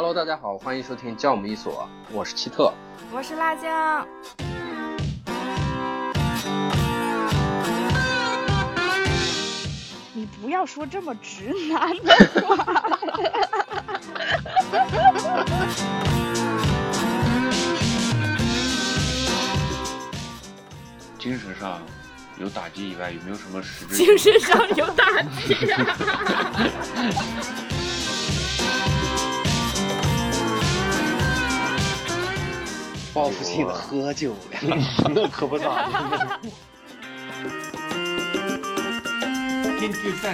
Hello，大家好，欢迎收听教我们一所，我是奇特，我是辣椒。你不要说这么直男的话。精神上有打击以外，有没有什么实质？精神上有打击。报复性的喝酒呀那可不咋的。根据再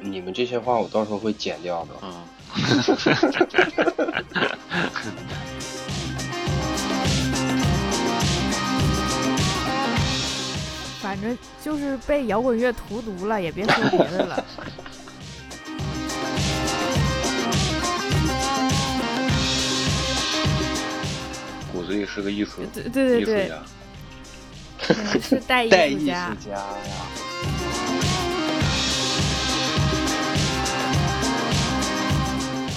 你们这些话我到时候会剪掉的。啊 反正就是被摇滚乐荼毒了，也别说别的了。骨子里是个艺术对对对艺术对，是带 带艺术艺术家。家呀，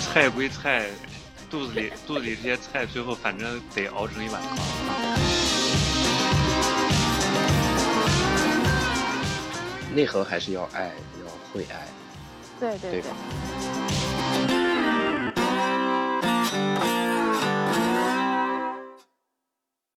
菜归菜，肚子里肚子里这些菜，最后反正得熬成一碗汤。内核还是要爱，要会爱，对对对吧？